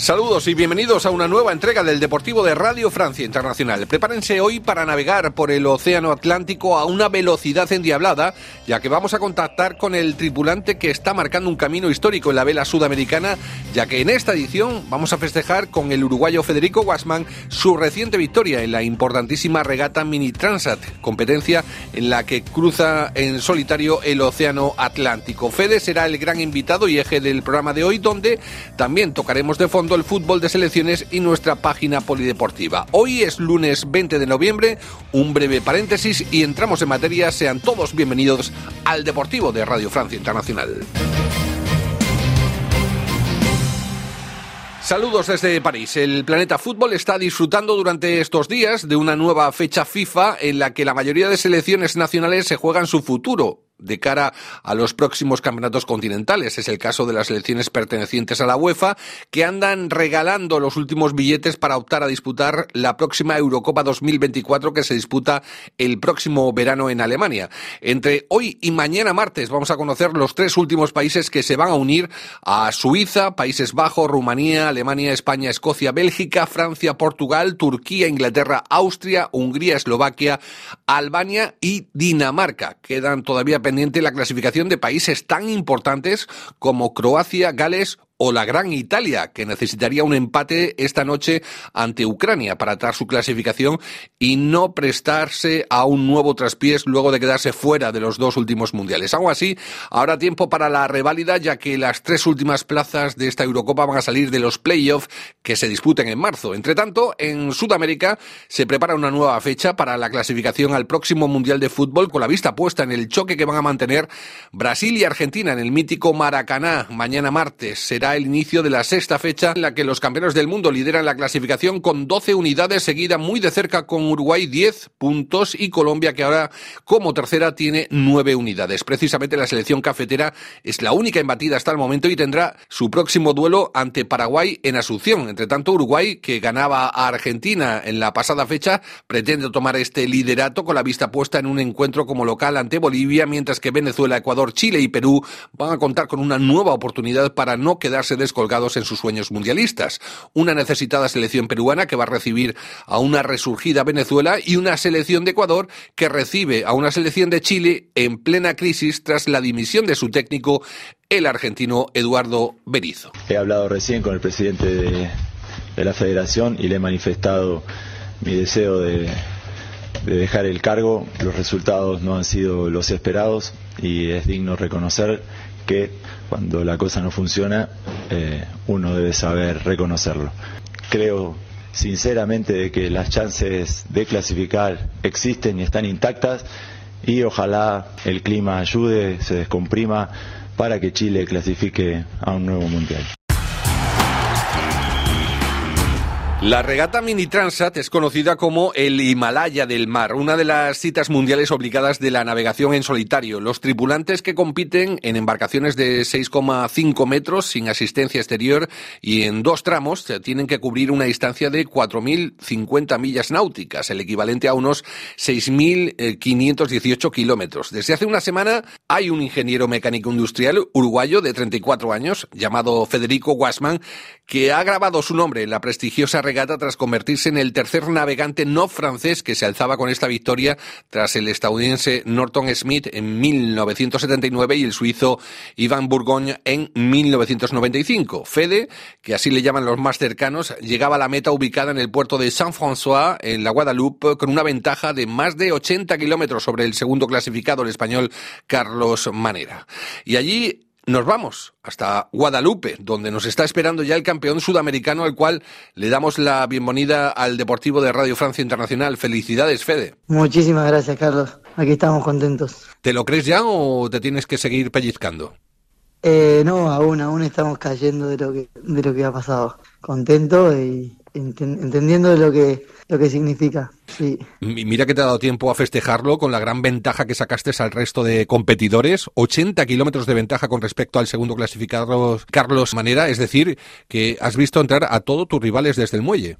Saludos y bienvenidos a una nueva entrega del Deportivo de Radio Francia Internacional. Prepárense hoy para navegar por el Océano Atlántico a una velocidad endiablada, ya que vamos a contactar con el tripulante que está marcando un camino histórico en la vela sudamericana, ya que en esta edición vamos a festejar con el uruguayo Federico Guasman su reciente victoria en la importantísima regata Mini Transat, competencia en la que cruza en solitario el Océano Atlántico. Fede será el gran invitado y eje del programa de hoy, donde también tocaremos de fondo el fútbol de selecciones y nuestra página polideportiva. Hoy es lunes 20 de noviembre, un breve paréntesis y entramos en materia. Sean todos bienvenidos al Deportivo de Radio Francia Internacional. Saludos desde París. El planeta fútbol está disfrutando durante estos días de una nueva fecha FIFA en la que la mayoría de selecciones nacionales se juegan su futuro de cara a los próximos campeonatos continentales. Es el caso de las selecciones pertenecientes a la UEFA que andan regalando los últimos billetes para optar a disputar la próxima Eurocopa 2024 que se disputa el próximo verano en Alemania. Entre hoy y mañana martes vamos a conocer los tres últimos países que se van a unir a Suiza, Países Bajos, Rumanía, Alemania, España, Escocia, Bélgica, Francia, Portugal, Turquía, Inglaterra, Austria, Hungría, Eslovaquia, Albania y Dinamarca. Quedan todavía la clasificación de países tan importantes como Croacia, Gales o la Gran Italia, que necesitaría un empate esta noche ante Ucrania para atar su clasificación y no prestarse a un nuevo traspiés luego de quedarse fuera de los dos últimos mundiales. Aún así, habrá tiempo para la reválida, ya que las tres últimas plazas de esta Eurocopa van a salir de los playoffs que se disputen en marzo. Entre tanto, en Sudamérica se prepara una nueva fecha para la clasificación al próximo Mundial de Fútbol, con la vista puesta en el choque que van a mantener Brasil y Argentina en el mítico Maracaná mañana martes. Será el inicio de la sexta fecha en la que los campeones del mundo lideran la clasificación con 12 unidades, seguida muy de cerca con Uruguay 10 puntos y Colombia que ahora como tercera tiene 9 unidades. Precisamente la selección cafetera es la única embatida hasta el momento y tendrá su próximo duelo ante Paraguay en Asunción. Entre tanto, Uruguay, que ganaba a Argentina en la pasada fecha, pretende tomar este liderato con la vista puesta en un encuentro como local ante Bolivia, mientras que Venezuela, Ecuador, Chile y Perú van a contar con una nueva oportunidad para no quedar descolgados en sus sueños mundialistas. Una necesitada selección peruana que va a recibir a una resurgida Venezuela y una selección de Ecuador que recibe a una selección de Chile en plena crisis tras la dimisión de su técnico, el argentino Eduardo Berizo. He hablado recién con el presidente de, la federación y le he manifestado mi deseo de, de dejar el cargo. Los resultados no han sido los esperados y es digno reconocer que cuando la cosa no funciona eh, uno debe saber reconocerlo. Creo sinceramente de que las chances de clasificar existen y están intactas y ojalá el clima ayude, se descomprima para que Chile clasifique a un nuevo mundial. La regata Mini Transat es conocida como el Himalaya del Mar, una de las citas mundiales obligadas de la navegación en solitario. Los tripulantes que compiten en embarcaciones de 6,5 metros sin asistencia exterior y en dos tramos tienen que cubrir una distancia de 4.050 millas náuticas, el equivalente a unos 6.518 kilómetros. Desde hace una semana hay un ingeniero mecánico industrial uruguayo de 34 años llamado Federico Guasman que ha grabado su nombre en la prestigiosa tras convertirse en el tercer navegante no francés que se alzaba con esta victoria tras el estadounidense Norton Smith en 1979 y el suizo Ivan Bourgogne en 1995. Fede, que así le llaman los más cercanos, llegaba a la meta ubicada en el puerto de Saint-François, en la Guadalupe, con una ventaja de más de 80 kilómetros sobre el segundo clasificado, el español Carlos Manera. Y allí nos vamos hasta Guadalupe, donde nos está esperando ya el campeón sudamericano, al cual le damos la bienvenida al Deportivo de Radio Francia Internacional. Felicidades, Fede. Muchísimas gracias, Carlos. Aquí estamos contentos. ¿Te lo crees ya o te tienes que seguir pellizcando? Eh, no, aún, aún estamos cayendo de lo que, de lo que ha pasado. Contento y, entendiendo lo que, lo que significa. Mira que te ha dado tiempo a festejarlo con la gran ventaja que sacaste al resto de competidores, 80 kilómetros de ventaja con respecto al segundo clasificado Carlos Manera, es decir, que has visto entrar a todos tus rivales desde el muelle.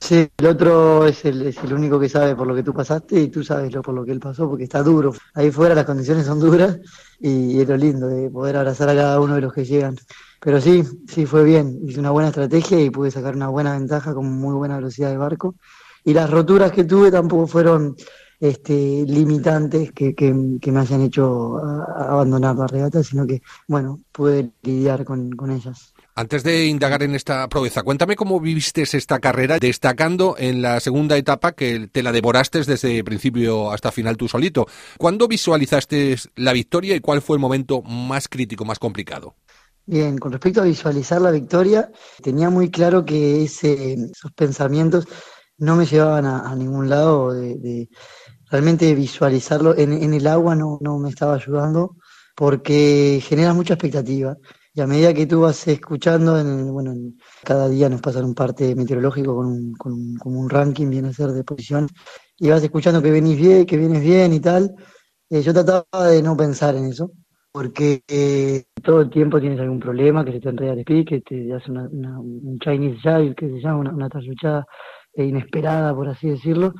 Sí, el otro es el, es el único que sabe por lo que tú pasaste y tú sabes lo, por lo que él pasó, porque está duro. Ahí fuera las condiciones son duras y, es lo lindo de poder abrazar a cada uno de los que llegan. Pero sí, sí fue bien, hice una buena estrategia y pude sacar una buena ventaja con muy buena velocidad de barco. Y las roturas que tuve tampoco fueron este, limitantes que, que, me hayan hecho abandonar la regata, sino que, bueno, pude lidiar con, con ellas. Antes de indagar en esta proeza, cuéntame cómo viviste esta carrera, destacando en la segunda etapa que te la devoraste desde principio hasta final tú solito. ¿Cuándo visualizaste la victoria y cuál fue el momento más crítico, más complicado? Bien, con respecto a visualizar la victoria, tenía muy claro que ese, esos pensamientos no me llevaban a, ningún lado, de, realmente visualizarlo en, en, el agua no, no me estaba ayudando porque genera mucha expectativa. Y a medida que tú vas escuchando, en, bueno, cada día nos pasan un parte meteorológico con un, con, como un ranking, viene a ser de posición, y vas escuchando que venís bien, que vienes bien y tal. Eh, yo trataba de no pensar en eso, porque eh, todo el tiempo tienes algún problema, que se te enreda el speed, que te hace una, un Chinese Jive, que se llama una, una eh, inesperada, por así decirlo,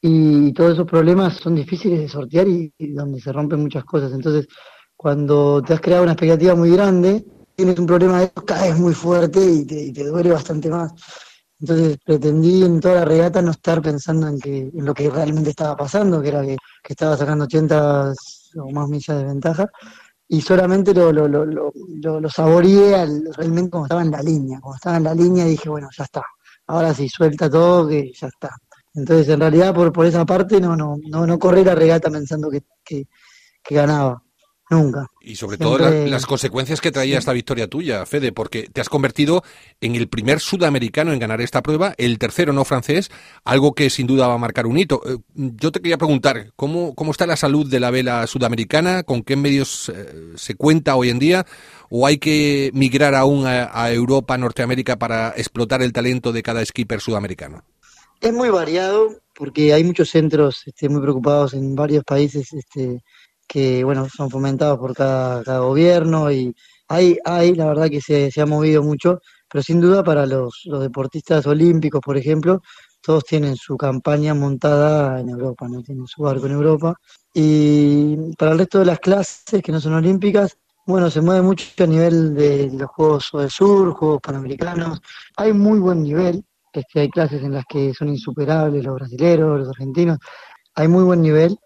y, todos esos problemas son difíciles de sortear y donde se rompen muchas cosas. Entonces, cuando te has creado una expectativa muy grande, tienes un problema de eso, caes muy fuerte y te, duele bastante más. Entonces pretendí en toda la regata no estar pensando en que en lo que realmente estaba pasando, que era que, estaba sacando 80 o más millas de ventaja, y solamente lo, lo, lo, lo, lo saboreé realmente como estaba en la línea. Como estaba en la línea dije, bueno, ya está, ahora sí, suelta todo, que ya está. Entonces, en realidad, por, por esa parte, no, no, no, no corrí la regata pensando que, que ganaba. Nunca. Y sobre todo las consecuencias que traía esta victoria tuya, Fede, porque te has convertido en el primer sudamericano en ganar esta prueba, el tercero no francés, algo que sin duda va a marcar un hito. Eh, yo te quería preguntar, ¿cómo, cómo está la salud de la vela sudamericana? ¿Con qué medios eh, se cuenta hoy en día? ¿O hay que migrar aún a, Europa, Norteamérica para explotar el talento de cada skipper sudamericano? Es muy variado porque hay muchos centros este, muy preocupados en varios países este, que bueno, son fomentados por cada, gobierno y hay, hay, la verdad que se, se, ha movido mucho, pero sin duda para los, los deportistas olímpicos, por ejemplo, todos tienen su campaña montada en Europa, ¿no? Tienen su barco en Europa. Y para el resto de las clases que no son olímpicas, bueno, se mueve mucho a nivel de los Juegos del Sur, Juegos Panamericanos. Hay muy buen nivel, es que hay clases en las que son insuperables los brasileños, los argentinos. Hay muy buen nivel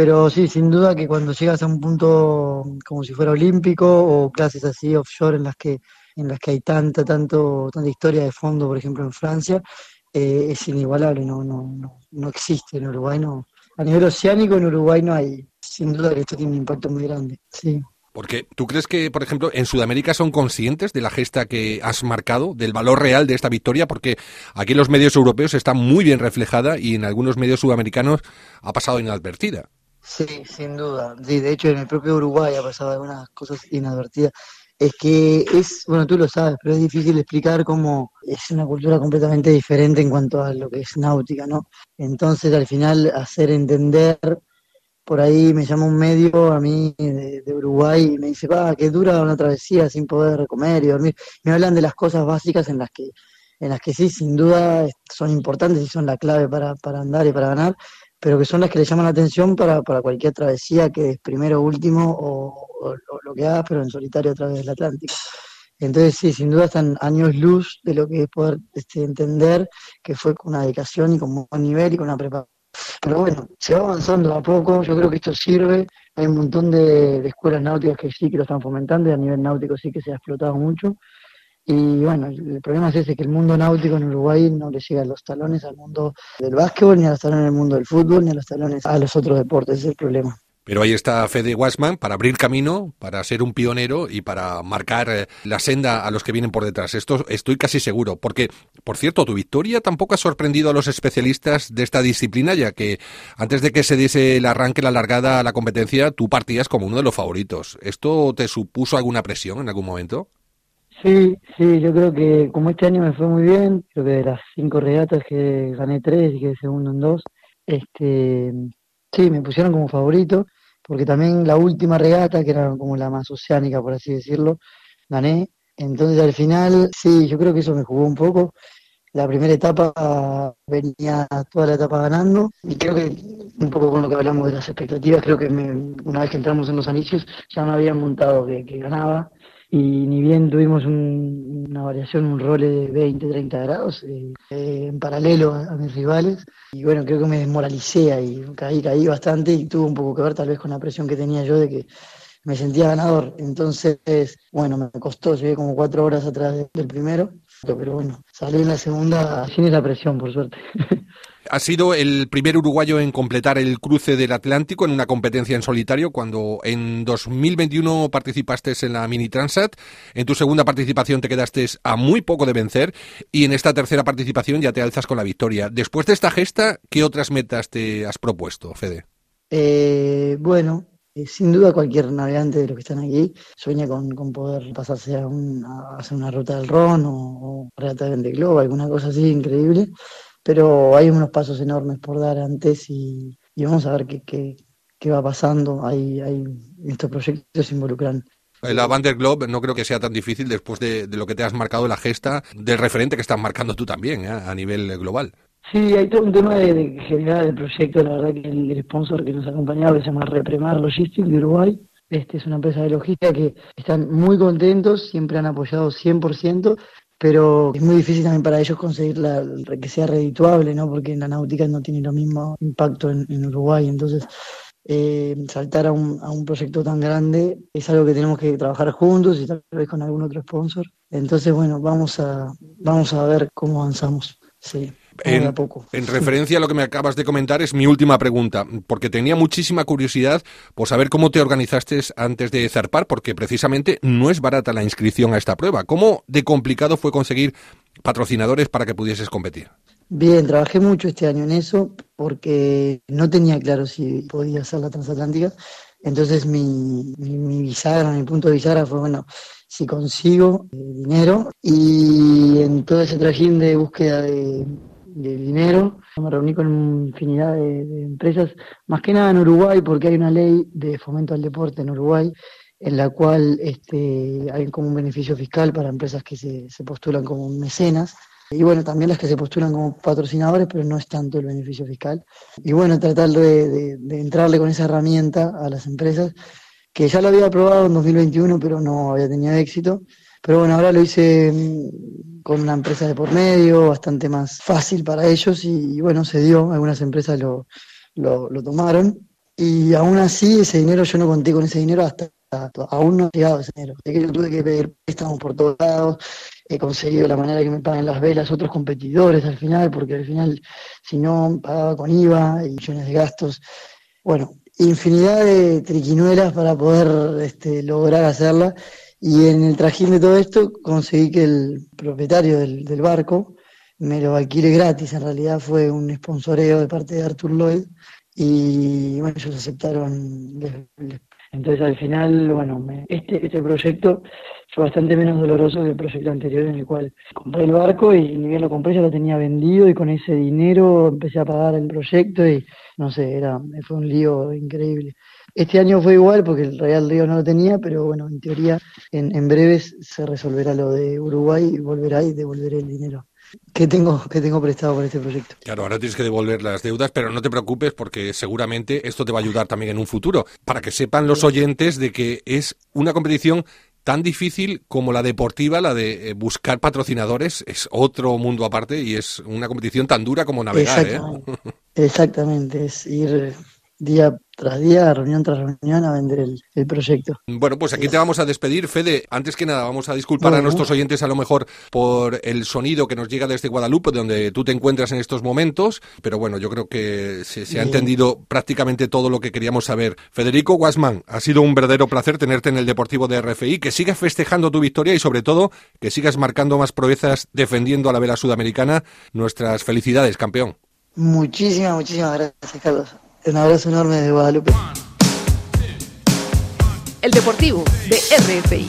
pero sí, sin duda que cuando llegas a un punto como si fuera olímpico o clases así offshore en las que en las que hay tanta tanto tanta historia de fondo, por ejemplo en Francia, eh, es inigualable, no, no, no, no existe en Uruguay, no. A nivel oceánico en Uruguay no hay. Sin duda que esto tiene un impacto muy grande, sí. Porque tú crees que, por ejemplo, en Sudamérica son conscientes de la gesta que has marcado, del valor real de esta victoria, porque aquí en los medios europeos está muy bien reflejada y en algunos medios sudamericanos ha pasado inadvertida. Sí, sin duda. Sí, de hecho, en el propio Uruguay ha pasado algunas cosas inadvertidas. Es que es, bueno, tú lo sabes, pero es difícil explicar cómo es una cultura completamente diferente en cuanto a lo que es náutica, ¿no? Entonces, al final, hacer entender, por ahí me llama un medio a mí de, Uruguay y me dice, va, que dura una travesía sin poder comer y dormir. Me hablan de las cosas básicas en las que en las que sí, sin duda, son importantes y son la clave para, para andar y para ganar, pero que son las que le llaman la atención para, para cualquier travesía, que es primero último o, lo que hagas, pero en solitario a través del Atlántico. Entonces, sí, sin duda están años luz de lo que es poder este, entender que fue con una dedicación y con buen nivel y con una preparación. Pero bueno, se va avanzando a poco, yo creo que esto sirve, hay un montón de, de escuelas náuticas que sí que lo están fomentando y a nivel náutico sí que se ha explotado mucho. Y bueno, el problema es ese, que el mundo náutico en Uruguay no le llega a los talones al mundo del básquetbol, ni a los talones del mundo del fútbol, ni a los talones a los otros deportes, ese es el problema. Pero ahí está Fede Wasman para abrir camino, para ser un pionero y para marcar eh, la senda a los que vienen por detrás. Esto estoy casi seguro. Porque, por cierto, tu victoria tampoco ha sorprendido a los especialistas de esta disciplina, ya que antes de que se diese el arranque, la largada a la competencia, tú partías como uno de los favoritos. ¿Esto te supuso alguna presión en algún momento? Sí, sí, yo creo que como este año me fue muy bien, creo que de las cinco regatas que gané tres y quedé segundo en dos, este, sí, me pusieron como favorito, porque también la última regata, que era como la más oceánica, por así decirlo, gané. Entonces al final, sí, yo creo que eso me jugó un poco. la primera etapa venía toda la etapa ganando y creo que un poco con lo que hablamos de las expectativas, creo que una vez que entramos en los anillos ya me habían montado que, ganaba y ni bien tuvimos una variación, un rol de 20, 30 grados eh, en paralelo a, mis rivales y bueno, creo que me desmoralicé ahí, caí, caí bastante y tuvo un poco que ver tal vez con la presión que tenía yo de que me sentía ganador. Entonces, bueno, me costó, llegué como cuatro horas atrás del primero, pero bueno, salí en la segunda sin la presión, por suerte. Ha sido el primer uruguayo en completar el cruce del Atlántico en una competencia en solitario cuando en 2021 participaste en la Mini Transat. En tu segunda participación te quedaste a muy poco de vencer y en esta tercera participación ya te alzas con la victoria. Después de esta gesta, ¿qué otras metas te has propuesto, Fede? Eh, bueno, eh, sin duda cualquier navegante de los que están aquí sueña con, poder pasarse a, hacer una ruta del Ron o, o regata de Globo, alguna cosa así increíble, pero hay unos pasos enormes por dar antes y, vamos a ver qué, qué, va pasando. Hay, hay, estos proyectos se involucran la Vander Globe no creo que sea tan difícil después de, lo que te has marcado la gesta del referente que estás marcando tú también ¿eh? a nivel global. Sí, hay todo un tema de, general del proyecto, la verdad que el, sponsor que nos ha acompañado se llama Repremar Logistics de Uruguay. Este es una empresa de logística que están muy contentos, siempre han apoyado 100%, pero es muy difícil también para ellos conseguir la, que sea redituable, ¿no? Porque la náutica no tiene lo mismo impacto en, Uruguay, entonces eh, saltar a un, a un proyecto tan grande es algo que tenemos que trabajar juntos y tal vez con algún otro sponsor. Entonces, bueno, vamos a, vamos a ver cómo avanzamos. Sí. En, en, referencia a lo que me acabas de comentar, es mi última pregunta, porque tenía muchísima curiosidad por saber cómo te organizaste antes de zarpar, porque precisamente no es barata la inscripción a esta prueba. ¿Cómo de complicado fue conseguir patrocinadores para que pudieses competir? Bien, trabajé mucho este año en eso porque no tenía claro si podía hacer la transatlántica. Entonces mi, mi, mi bisagra, mi punto de bisagra fue, bueno, si consigo eh, dinero y en todo ese trajín de búsqueda de, de dinero. Me reuní con infinidad de, empresas, más que nada en Uruguay, porque hay una ley de fomento al deporte en Uruguay en la cual este, hay como un beneficio fiscal para empresas que se, postulan como mecenas. Y bueno, también las que se postulan como patrocinadores, pero no es tanto el beneficio fiscal. Y bueno, tratar de, de entrarle con esa herramienta a las empresas, que ya lo había probado en 2021, pero no había tenido éxito. Pero bueno, ahora lo hice mm, con una empresa de por medio, bastante más fácil para ellos y, bueno, se dio, algunas empresas lo, lo, tomaron y aún así ese dinero yo no conté con ese dinero hasta, aún no ha llegado ese dinero. que yo tuve que pedir préstamos por todos lados, he conseguido la manera que me paguen las velas otros competidores al final, porque al final si no pagaba con IVA y millones de gastos. Bueno, infinidad de triquinuelas para poder este, lograr hacerla y en el trajín de todo esto conseguí que el propietario del, barco me lo alquile gratis. En realidad fue un sponsoreo de parte de Arthur Lloyd y bueno, ellos aceptaron. Entonces al final, bueno, este, este proyecto fue bastante menos doloroso que el proyecto anterior en el cual compré el barco y ni bien lo compré ya lo tenía vendido y con ese dinero empecé a pagar el proyecto y no sé, era fue un lío increíble. Este año fue igual porque el Real Río no lo tenía, pero bueno, en teoría en, en breves se resolverá lo de Uruguay y volverá y devolveré el dinero. que tengo, que tengo prestado por este proyecto. Claro, ahora tienes que devolver las deudas, pero no te preocupes porque seguramente esto te va a ayudar también en un futuro, para que sepan los oyentes de que es una competición tan difícil como la deportiva, la de eh, buscar patrocinadores, es otro mundo aparte y es una competición tan dura como navegar. ¿eh? Exactamente. es ir día tras día, reunión tras reunión, a vender el, proyecto. Bueno, pues aquí te vamos a despedir, Fede. Antes que nada, vamos a disculpar a nuestros oyentes a lo mejor por el sonido que nos llega desde Guadalupe, donde tú te encuentras en estos momentos, pero bueno, yo creo que se, ha entendido prácticamente todo lo que queríamos saber. Federico Guasman, ha sido un verdadero placer tenerte en el Deportivo de RFI, que sigas festejando tu victoria y sobre todo que sigas marcando más proezas defendiendo a la vela sudamericana. Nuestras felicidades, campeón. Muchísimas, muchísimas gracias, Carlos. Un abrazo enorme de Guadalupe. El Deportivo de RFI.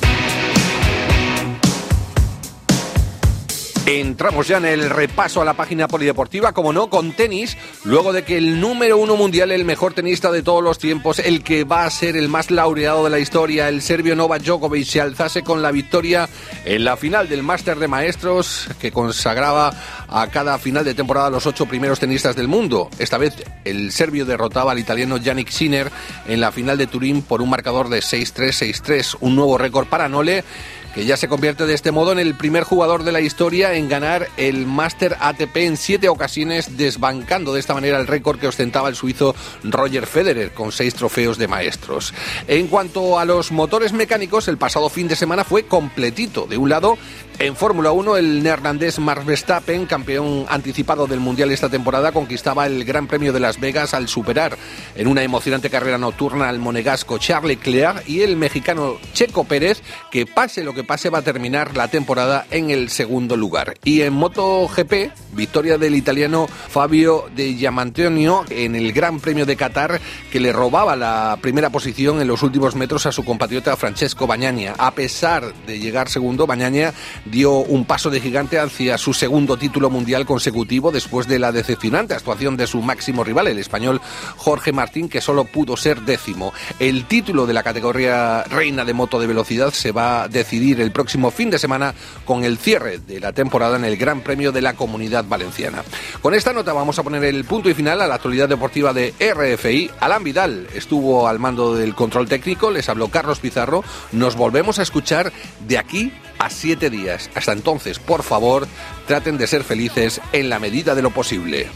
Entramos ya en el repaso a la página polideportiva, como no, con tenis, luego de que el número uno mundial, el mejor tenista de todos los tiempos, el que va a ser el más laureado de la historia, el serbio Novak Djokovic, se alzase con la victoria en la final del Máster de Maestros, que consagraba a cada final de temporada los ocho primeros tenistas del mundo. Esta vez el serbio derrotaba al italiano Yannick Sinner en la final de Turín por un marcador de 6-3, 6-3, un nuevo récord para Nole que ya se convierte de este modo en el primer jugador de la historia en ganar el Master ATP en siete ocasiones, desbancando de esta manera el récord que ostentaba el suizo Roger Federer con seis trofeos de maestros. En cuanto a los motores mecánicos, el pasado fin de semana fue completito. De un lado, en Fórmula 1, el neerlandés Max Verstappen, campeón anticipado del Mundial esta temporada, conquistaba el Gran Premio de Las Vegas al superar en una emocionante carrera nocturna al monegasco Charles Leclerc y el mexicano Checo Pérez, que pase lo que pase va a terminar la temporada en el segundo lugar. Y en MotoGP, victoria del italiano Fabio de Giamantonio en el Gran Premio de Qatar, que le robaba la primera posición en los últimos metros a su compatriota Francesco Bagnaia. A pesar de llegar segundo, Bagnaia dio un paso de gigante hacia su segundo título mundial consecutivo después de la decepcionante actuación de su máximo rival, el español Jorge Martín, que solo pudo ser décimo. El título de la categoría reina de moto de velocidad se va a decidir el próximo fin de semana con el cierre de la temporada en el Gran Premio de la Comunidad Valenciana. Con esta nota vamos a poner el punto y final a la actualidad deportiva de RFI. Alan Vidal estuvo al mando del control técnico, les habló Carlos Pizarro. Nos volvemos a escuchar de aquí a siete días. Hasta entonces, por favor, traten de ser felices en la medida de lo posible.